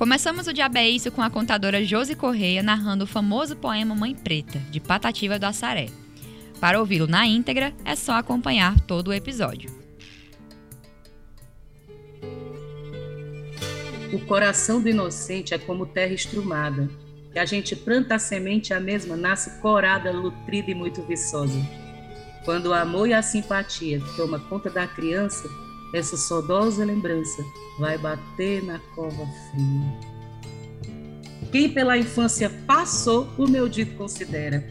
Começamos o Diabo é Isso com a contadora Josi Correia narrando o famoso poema Mãe Preta, de Patativa do Assaré. Para ouvi-lo na íntegra, é só acompanhar todo o episódio. O coração do inocente é como terra estrumada, que a gente planta a semente a mesma nasce corada, nutrida e muito viçosa. Quando o amor e a simpatia toma conta da criança, essa saudosa lembrança vai bater na cova fria. Quem pela infância passou, o meu dito considera.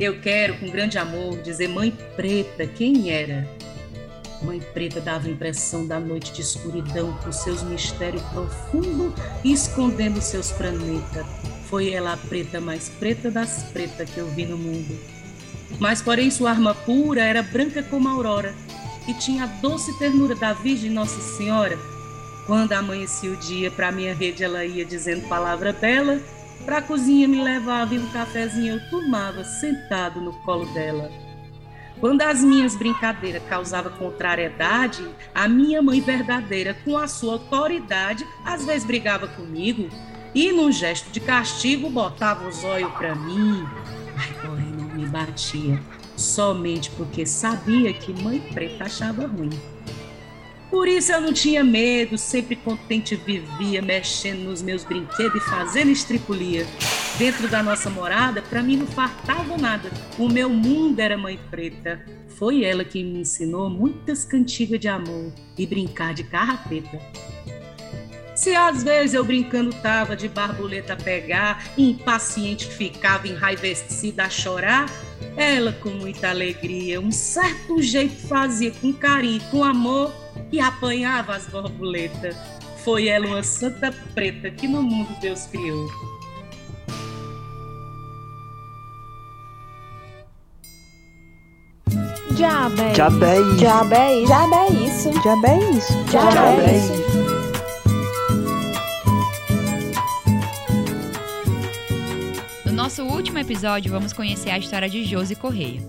Eu quero, com grande amor, dizer Mãe Preta quem era. Mãe Preta dava impressão da noite de escuridão com seus mistérios profundos escondendo seus planetas. Foi ela a preta mais preta das pretas que eu vi no mundo. Mas, porém, sua arma pura era branca como a aurora, e tinha a doce ternura da Virgem Nossa Senhora. Quando amanhecia o dia, para minha rede ela ia dizendo palavra bela, para a cozinha me levava e um cafezinho eu tomava sentado no colo dela. Quando as minhas brincadeiras causavam contrariedade, a minha mãe verdadeira, com a sua autoridade, às vezes brigava comigo e, num gesto de castigo, botava os olhos para mim. Ai, porém, não me batia somente porque sabia que mãe preta achava ruim. Por isso eu não tinha medo, sempre contente vivia, mexendo nos meus brinquedos e fazendo estripulia. Dentro da nossa morada, para mim não faltava nada. O meu mundo era mãe preta. Foi ela que me ensinou muitas cantigas de amor e brincar de carrapeta. Se às vezes eu brincando tava de barbuleta pegar, impaciente ficava enraivecida a chorar, ela, com muita alegria, um certo jeito fazia com carinho, com amor e apanhava as borboletas. Foi ela uma santa preta que no mundo Deus criou. Diabé. Diabé. Diabé. Diabé isso. Diabé isso. Diabé isso. Nosso último episódio, vamos conhecer a história de Josi Correia.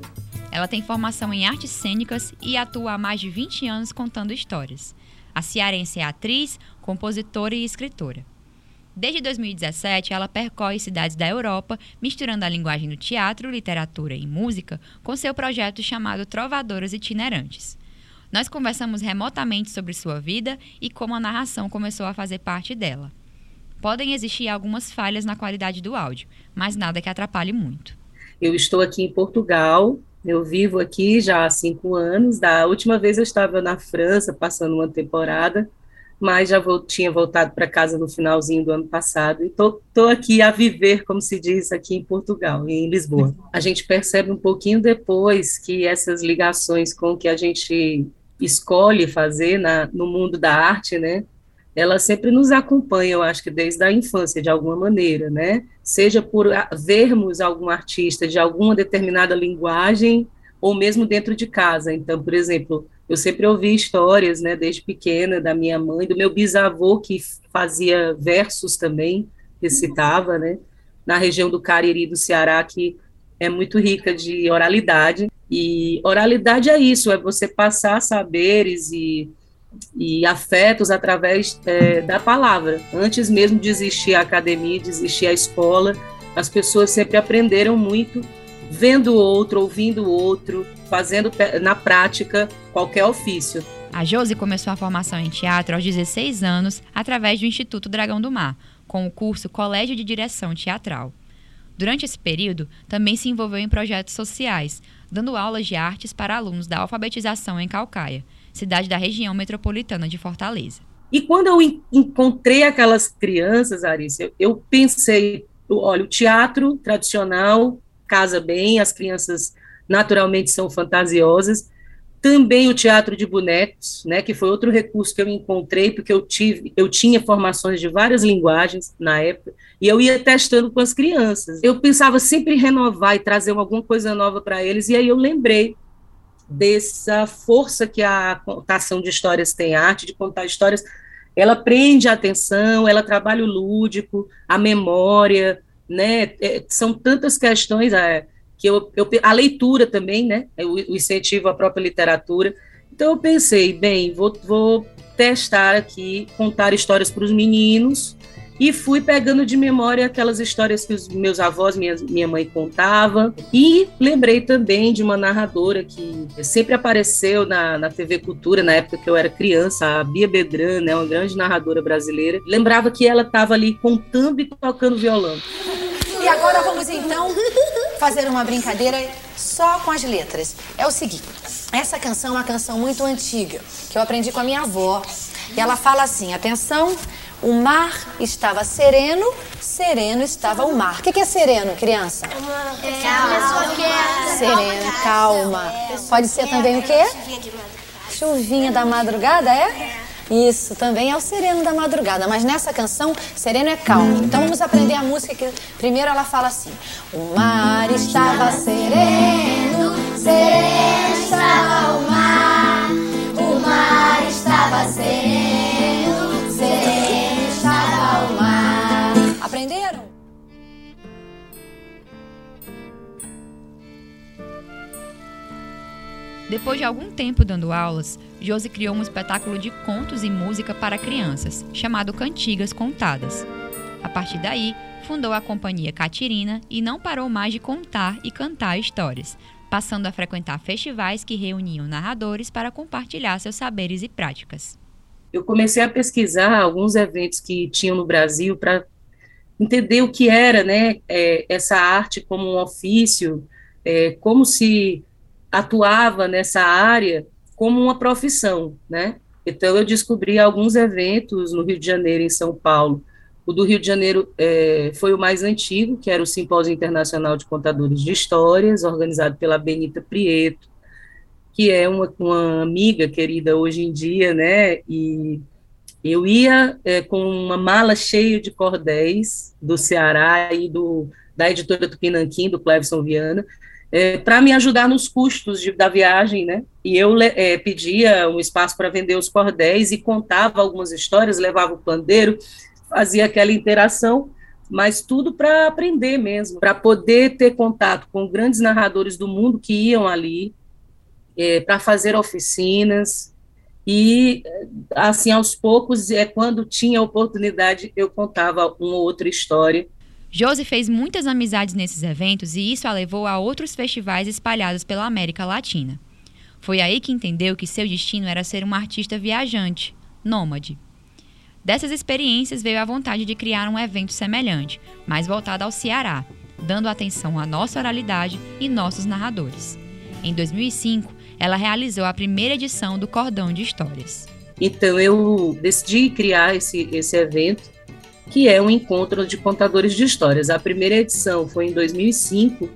Ela tem formação em artes cênicas e atua há mais de 20 anos contando histórias. A cearense é atriz, compositora e escritora. Desde 2017, ela percorre cidades da Europa, misturando a linguagem do teatro, literatura e música com seu projeto chamado Trovadoras Itinerantes. Nós conversamos remotamente sobre sua vida e como a narração começou a fazer parte dela. Podem existir algumas falhas na qualidade do áudio, mas nada que atrapalhe muito. Eu estou aqui em Portugal, eu vivo aqui já há cinco anos. Da última vez eu estava na França, passando uma temporada, mas já vou, tinha voltado para casa no finalzinho do ano passado. E estou aqui a viver, como se diz, aqui em Portugal, em Lisboa. A gente percebe um pouquinho depois que essas ligações com que a gente escolhe fazer na, no mundo da arte, né? Ela sempre nos acompanha, eu acho que desde a infância, de alguma maneira, né? Seja por vermos algum artista de alguma determinada linguagem, ou mesmo dentro de casa. Então, por exemplo, eu sempre ouvi histórias, né, desde pequena, da minha mãe, do meu bisavô, que fazia versos também, recitava, né? Na região do Cariri, do Ceará, que é muito rica de oralidade. E oralidade é isso, é você passar saberes e e afetos através é, da palavra. Antes mesmo de existir a academia, de existir a escola, as pessoas sempre aprenderam muito vendo o outro, ouvindo o outro, fazendo na prática qualquer ofício. A Josi começou a formação em teatro aos 16 anos através do Instituto Dragão do Mar, com o curso Colégio de Direção Teatral. Durante esse período, também se envolveu em projetos sociais, dando aulas de artes para alunos da alfabetização em Calcaia, cidade da região metropolitana de Fortaleza. E quando eu encontrei aquelas crianças, Arícia, eu pensei, olha, o teatro tradicional casa bem, as crianças naturalmente são fantasiosas, também o teatro de bonecos, né, que foi outro recurso que eu encontrei, porque eu tive, eu tinha formações de várias linguagens na época, e eu ia testando com as crianças. Eu pensava sempre em renovar e trazer alguma coisa nova para eles, e aí eu lembrei dessa força que a contação de histórias tem, a arte de contar histórias, ela prende a atenção, ela trabalha o lúdico, a memória, né, é, são tantas questões é, que eu, eu, a leitura também, né, o, o, incentivo à própria literatura, então eu pensei, bem, vou, vou testar aqui, contar histórias para os meninos, e fui pegando de memória aquelas histórias que os meus avós, minha, minha mãe contava e lembrei também de uma narradora que sempre apareceu na, na TV Cultura na época que eu era criança, a Bia Bedran, né, uma grande narradora brasileira. Lembrava que ela estava ali contando e tocando violão. E agora vamos então fazer uma brincadeira só com as letras. É o seguinte, essa canção é uma canção muito antiga, que eu aprendi com a minha avó. E ela fala assim: atenção, o mar estava sereno, sereno estava o mar. O que é sereno, criança? É a pessoa que é Sereno, calma. Pode ser também o quê? Chuvinha da madrugada, é? Isso, também é o sereno da madrugada, mas nessa canção, sereno é calmo. Então vamos aprender a música que primeiro ela fala assim: O mar estava sereno, sereno estava Depois de algum tempo dando aulas, Josi criou um espetáculo de contos e música para crianças, chamado Cantigas Contadas. A partir daí, fundou a companhia Catirina e não parou mais de contar e cantar histórias, passando a frequentar festivais que reuniam narradores para compartilhar seus saberes e práticas. Eu comecei a pesquisar alguns eventos que tinham no Brasil para entender o que era né, é, essa arte como um ofício, é, como se atuava nessa área como uma profissão, né? Então eu descobri alguns eventos no Rio de Janeiro, em São Paulo. O do Rio de Janeiro é, foi o mais antigo, que era o Simpósio Internacional de Contadores de Histórias, organizado pela Benita Prieto, que é uma, uma amiga querida hoje em dia, né? E eu ia é, com uma mala cheia de cordéis do Ceará e do, da editora Tupinanquim, do Clevson Viana, é, para me ajudar nos custos de, da viagem, né? E eu é, pedia um espaço para vender os cordéis e contava algumas histórias, levava o pandeiro, fazia aquela interação, mas tudo para aprender mesmo, para poder ter contato com grandes narradores do mundo que iam ali, é, para fazer oficinas, e assim aos poucos é quando tinha oportunidade eu contava uma outra história Josi fez muitas amizades nesses eventos e isso a levou a outros festivais espalhados pela América Latina. Foi aí que entendeu que seu destino era ser uma artista viajante, nômade. Dessas experiências veio a vontade de criar um evento semelhante, mais voltado ao Ceará, dando atenção à nossa oralidade e nossos narradores. Em 2005, ela realizou a primeira edição do Cordão de Histórias. Então eu decidi criar esse, esse evento que é um encontro de contadores de histórias. A primeira edição foi em 2005,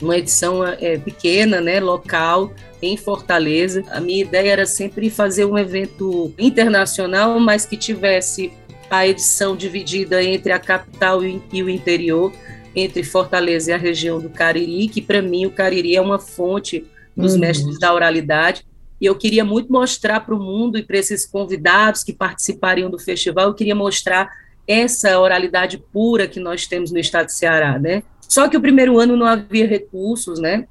uma edição é, pequena, né, local, em Fortaleza. A minha ideia era sempre fazer um evento internacional, mas que tivesse a edição dividida entre a capital e o interior, entre Fortaleza e a região do Cariri, que para mim o Cariri é uma fonte dos uhum. mestres da oralidade. E eu queria muito mostrar para o mundo e para esses convidados que participariam do festival, eu queria mostrar essa oralidade pura que nós temos no estado de Ceará, né? Só que o primeiro ano não havia recursos, né?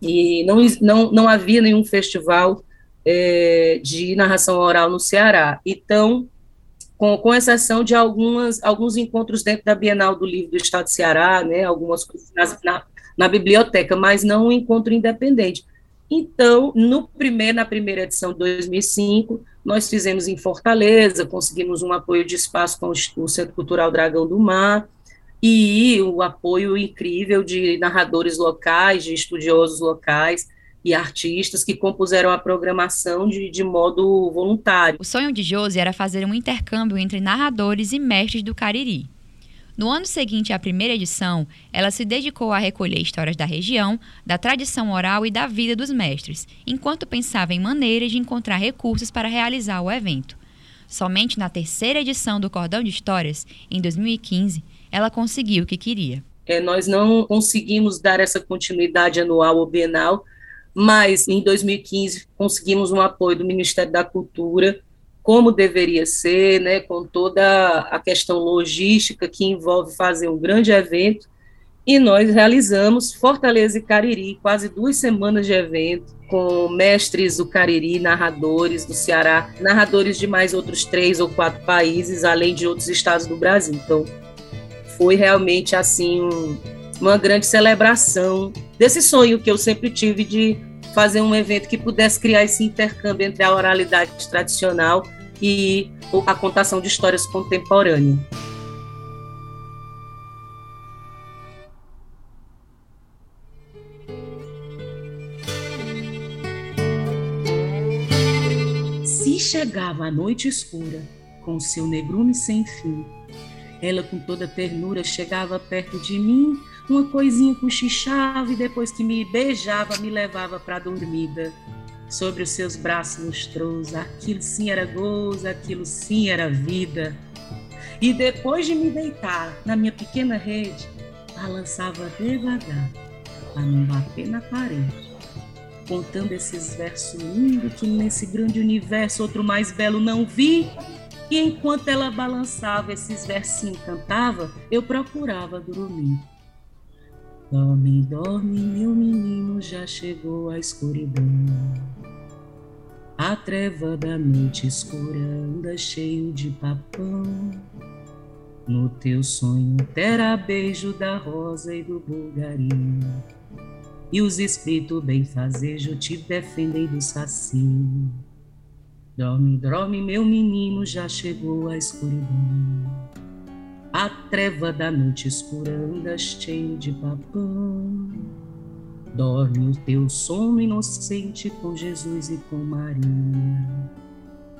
E não, não, não havia nenhum festival é, de narração oral no Ceará. Então, com, com exceção de algumas, alguns encontros dentro da Bienal do Livro do Estado de Ceará, né? Algumas coisas na, na biblioteca, mas não um encontro independente. Então, no primeiro, na primeira edição de 2005, nós fizemos em Fortaleza, conseguimos um apoio de espaço com o Centro Cultural Dragão do Mar, e o apoio incrível de narradores locais, de estudiosos locais e artistas que compuseram a programação de, de modo voluntário. O sonho de Josi era fazer um intercâmbio entre narradores e mestres do Cariri. No ano seguinte à primeira edição, ela se dedicou a recolher histórias da região, da tradição oral e da vida dos mestres, enquanto pensava em maneiras de encontrar recursos para realizar o evento. Somente na terceira edição do Cordão de Histórias, em 2015, ela conseguiu o que queria. É, nós não conseguimos dar essa continuidade anual ou bienal, mas em 2015 conseguimos um apoio do Ministério da Cultura como deveria ser, né, com toda a questão logística que envolve fazer um grande evento, E nós realizamos Fortaleza e Cariri, quase duas semanas de evento, com mestres do Cariri, narradores do Ceará, narradores de mais outros três ou quatro países, além de outros estados do Brasil. Então, foi realmente assim um, uma grande celebração desse sonho que eu sempre tive de fazer um evento que pudesse criar esse intercâmbio entre a oralidade tradicional e a contação de histórias contemporâneas. Se chegava a noite escura, com seu negrume sem fim, ela com toda ternura chegava perto de mim, uma coisinha cochichava e depois que me beijava me levava para dormida. Sobre os seus braços lustrosos, aquilo sim era gozo, aquilo sim era vida. E depois de me deitar na minha pequena rede, balançava devagar para não bater na parede contando esses versos lindos que nesse grande universo outro mais belo não vi. E enquanto ela balançava esses versinhos cantava, eu procurava dormir. Dorme, dorme, meu menino, já chegou a escuridão. A treva da noite escura anda cheio de papão. No teu sonho terá beijo da rosa e do bulgarinho e os espíritos benfazejos te defendem do saci. Dorme, dorme, meu menino, já chegou a escuridão. A treva da noite escura anda cheio de papão. Dorme o teu sono inocente com Jesus e com Maria,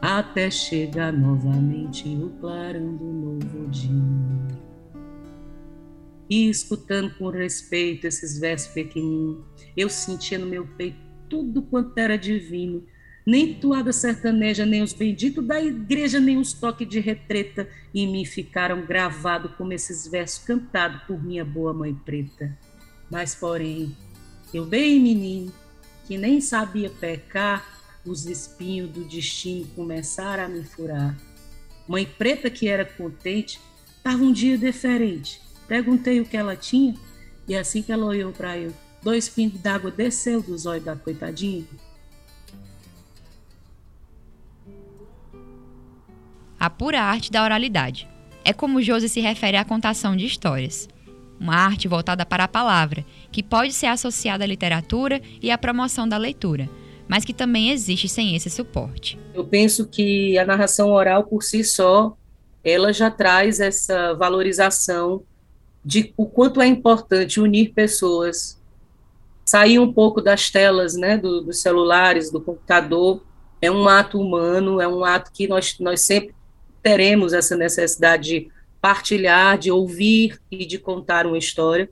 até chegar novamente o clarão do novo dia e escutando com respeito esses versos pequenininhos, eu sentia no meu peito tudo quanto era divino. Nem toada sertaneja, nem os benditos da igreja, nem os toques de retreta em mim ficaram gravados como esses versos cantados por minha boa mãe preta. Mas, porém, eu bem menino, que nem sabia pecar, os espinhos do destino começaram a me furar. Mãe preta que era contente, estava um dia diferente Perguntei o que ela tinha e assim que ela olhou para eu, dois pingos d'água desceu dos olhos da coitadinha. A pura arte da oralidade. É como Josi se refere à contação de histórias. Uma arte voltada para a palavra, que pode ser associada à literatura e à promoção da leitura, mas que também existe sem esse suporte. Eu penso que a narração oral por si só, ela já traz essa valorização de o quanto é importante unir pessoas, sair um pouco das telas, né, do, dos celulares, do computador, é um ato humano, é um ato que nós, nós sempre teremos essa necessidade de partilhar, de ouvir e de contar uma história.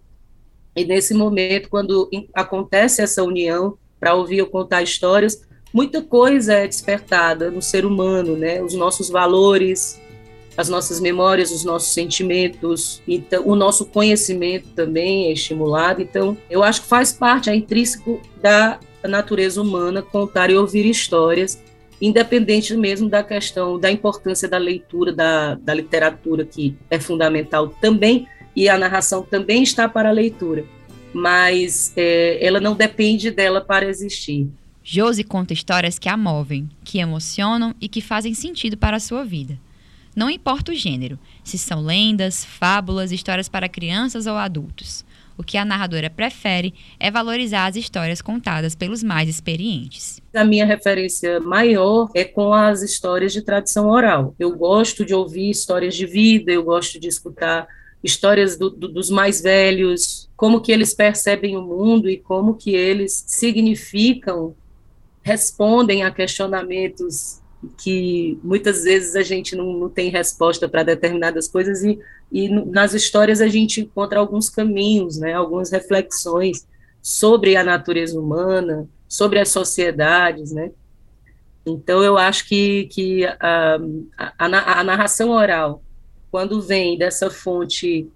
E nesse momento, quando acontece essa união para ouvir ou contar histórias, muita coisa é despertada no ser humano, né? Os nossos valores, as nossas memórias, os nossos sentimentos, então o nosso conhecimento também é estimulado. Então, eu acho que faz parte, é intrínseco da natureza humana contar e ouvir histórias, independente mesmo da questão da importância da leitura, da, da literatura, que é fundamental também, e a narração também está para a leitura, mas é, ela não depende dela para existir. Josi conta histórias que a movem, que emocionam e que fazem sentido para a sua vida. Não importa o gênero, se são lendas, fábulas, histórias para crianças ou adultos. O que a narradora prefere é valorizar as histórias contadas pelos mais experientes. A minha referência maior é com as histórias de tradição oral. Eu gosto de ouvir histórias de vida, eu gosto de escutar histórias do, do, dos mais velhos, como que eles percebem o mundo e como que eles significam, respondem a questionamentos que muitas vezes a gente não, não tem resposta para determinadas coisas e, e nas histórias a gente encontra alguns caminhos, né, algumas reflexões sobre a natureza humana, sobre as sociedades, né. Então eu acho que, que a, a, a narração oral, quando vem dessa fonte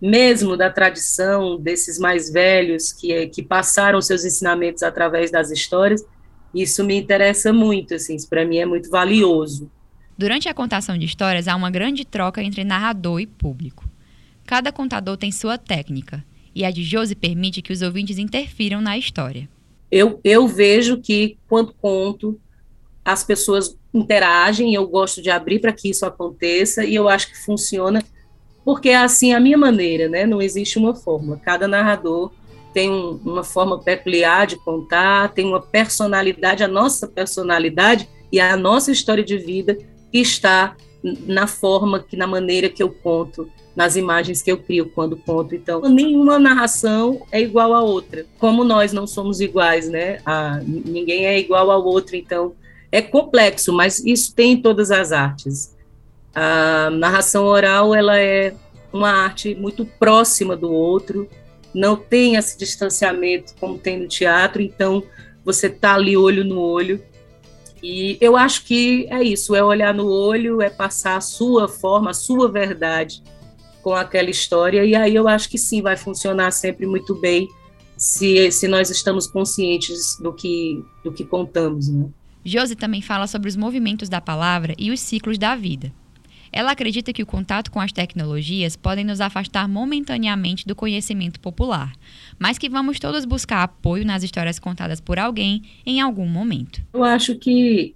mesmo da tradição desses mais velhos que, que passaram seus ensinamentos através das histórias, isso me interessa muito, assim, isso para mim é muito valioso. Durante a contação de histórias, há uma grande troca entre narrador e público. Cada contador tem sua técnica, e a de Josi permite que os ouvintes interfiram na história. Eu, eu vejo que, quando conto, as pessoas interagem, eu gosto de abrir para que isso aconteça, e eu acho que funciona, porque é assim a minha maneira, né? Não existe uma fórmula. Cada narrador tem um, uma forma peculiar de contar, tem uma personalidade, a nossa personalidade e a nossa história de vida está na forma, que na maneira que eu conto, nas imagens que eu crio quando conto. Então, nenhuma narração é igual à outra. Como nós não somos iguais, né? A, ninguém é igual ao outro, então é complexo, mas isso tem em todas as artes. A narração oral, ela é uma arte muito próxima do outro, não tem esse distanciamento como tem no teatro, então você está ali olho no olho. E eu acho que é isso, é olhar no olho, é passar a sua forma, a sua verdade com aquela história, e aí eu acho que sim, vai funcionar sempre muito bem se, se nós estamos conscientes do que, do que contamos. Né? Josi também fala sobre os movimentos da palavra e os ciclos da vida. Ela acredita que o contato com as tecnologias podem nos afastar momentaneamente do conhecimento popular, mas que vamos todos buscar apoio nas histórias contadas por alguém em algum momento. Eu acho que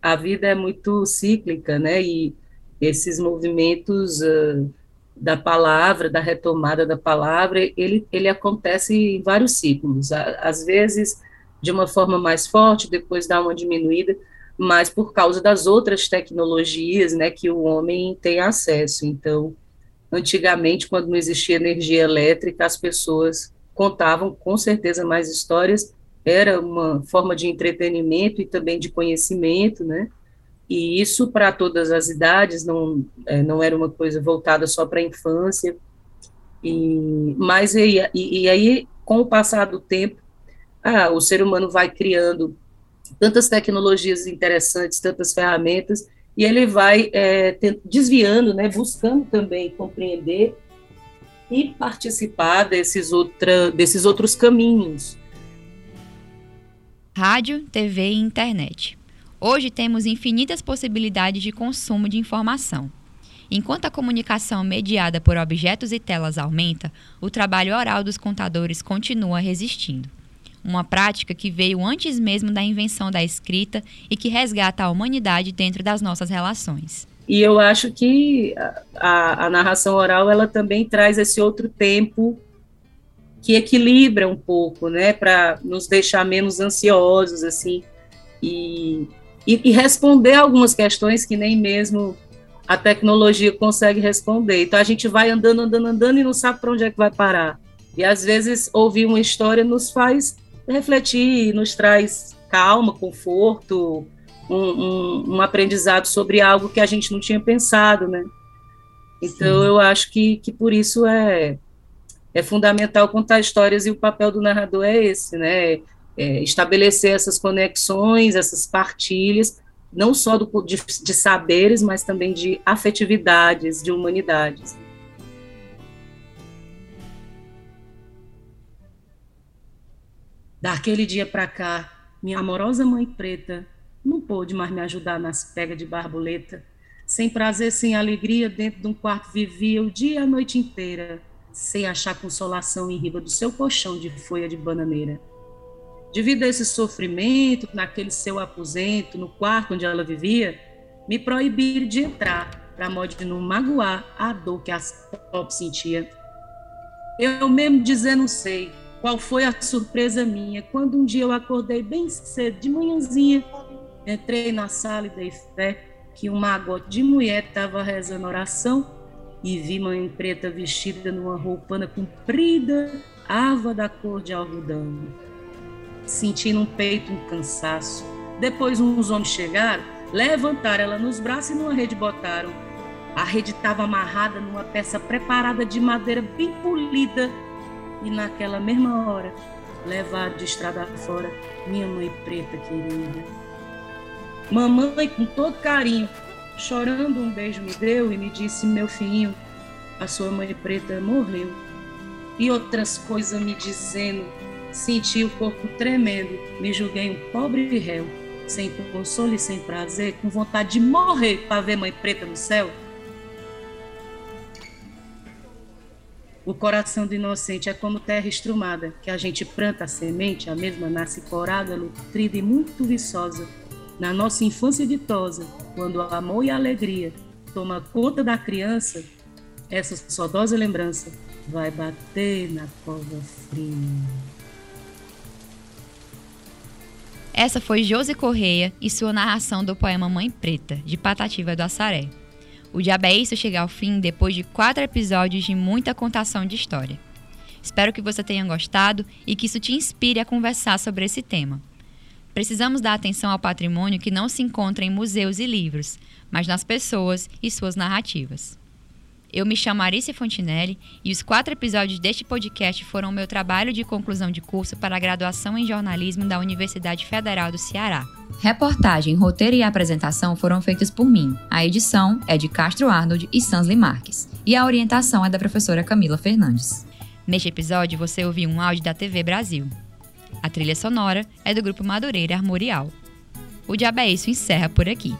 a vida é muito cíclica, né? E esses movimentos uh, da palavra, da retomada da palavra, ele, ele acontece em vários ciclos. Às vezes de uma forma mais forte, depois dá uma diminuída, mas por causa das outras tecnologias, né, que o homem tem acesso. Então, antigamente, quando não existia energia elétrica, as pessoas contavam com certeza mais histórias, era uma forma de entretenimento e também de conhecimento, né? E isso para todas as idades, não, é, não era uma coisa voltada só para a infância. E, mas e, e, e aí, com o passar do tempo, ah, o ser humano vai criando tantas tecnologias interessantes, tantas ferramentas, e ele vai é, desviando, né, buscando também compreender e participar desses, outra, desses outros caminhos. Rádio, TV e internet. Hoje temos infinitas possibilidades de consumo de informação. Enquanto a comunicação mediada por objetos e telas aumenta, o trabalho oral dos contadores continua resistindo uma prática que veio antes mesmo da invenção da escrita e que resgata a humanidade dentro das nossas relações. E eu acho que a, a narração oral ela também traz esse outro tempo que equilibra um pouco, né, para nos deixar menos ansiosos assim e, e, e responder algumas questões que nem mesmo a tecnologia consegue responder. Então a gente vai andando, andando, andando e não sabe para onde é que vai parar. E às vezes ouvir uma história nos faz refletir, nos traz calma, conforto, um, um, um, aprendizado sobre algo que a gente não tinha pensado, né? Então, Sim. eu acho que, que por isso é, é fundamental contar histórias e o papel do narrador é esse, né? É estabelecer essas conexões, essas partilhas, não só do, de, de saberes, mas também de afetividades, de humanidades. Daquele dia para cá, minha amorosa mãe preta não pôde mais me ajudar nas pegas de barboleta. Sem prazer, sem alegria, dentro de um quarto vivia o dia e a noite inteira, sem achar consolação em riba do seu colchão de folha de bananeira. Devido a esse sofrimento, naquele seu aposento, no quarto onde ela vivia, me proibiram de entrar, para modo de não magoar a dor que as pobres sentia. Eu mesmo dizer não sei, qual foi a surpresa minha quando um dia eu acordei bem cedo, de manhãzinha, entrei na sala e dei fé que um magote de mulher estava rezando oração e vi mãe preta vestida numa roupana comprida, ava da cor de algodão. Senti no peito um cansaço. Depois uns homens chegaram, levantaram ela nos braços e numa rede botaram. A rede estava amarrada numa peça preparada de madeira bem polida e naquela mesma hora levar de estrada fora minha mãe preta querida. Mamãe, com todo carinho, chorando um beijo me deu e me disse: Meu filhinho, a sua mãe preta morreu. E outras coisas me dizendo, senti o corpo tremendo, me julguei um pobre réu, sem consolo e sem prazer, com vontade de morrer para ver mãe preta no céu. O coração do inocente é como terra estrumada, que a gente planta a semente, a mesma nasce corada, nutrida e muito viçosa. Na nossa infância ditosa, quando o amor e a alegria toma conta da criança, essa saudosa lembrança vai bater na cova fria. Essa foi Josi Correia e sua narração do poema Mãe Preta, de Patativa do Assaré. O Diabo Isso chega ao fim depois de quatro episódios de muita contação de história. Espero que você tenha gostado e que isso te inspire a conversar sobre esse tema. Precisamos dar atenção ao patrimônio que não se encontra em museus e livros, mas nas pessoas e suas narrativas. Eu me chamo Arice Fontinelli e os quatro episódios deste podcast foram meu trabalho de conclusão de curso para a graduação em jornalismo da Universidade Federal do Ceará. Reportagem, roteiro e apresentação foram feitos por mim. A edição é de Castro Arnold e Sansley Marques. E a orientação é da professora Camila Fernandes. Neste episódio, você ouviu um áudio da TV Brasil. A trilha sonora é do grupo Madureira Armorial. O Diabo é Isso encerra por aqui.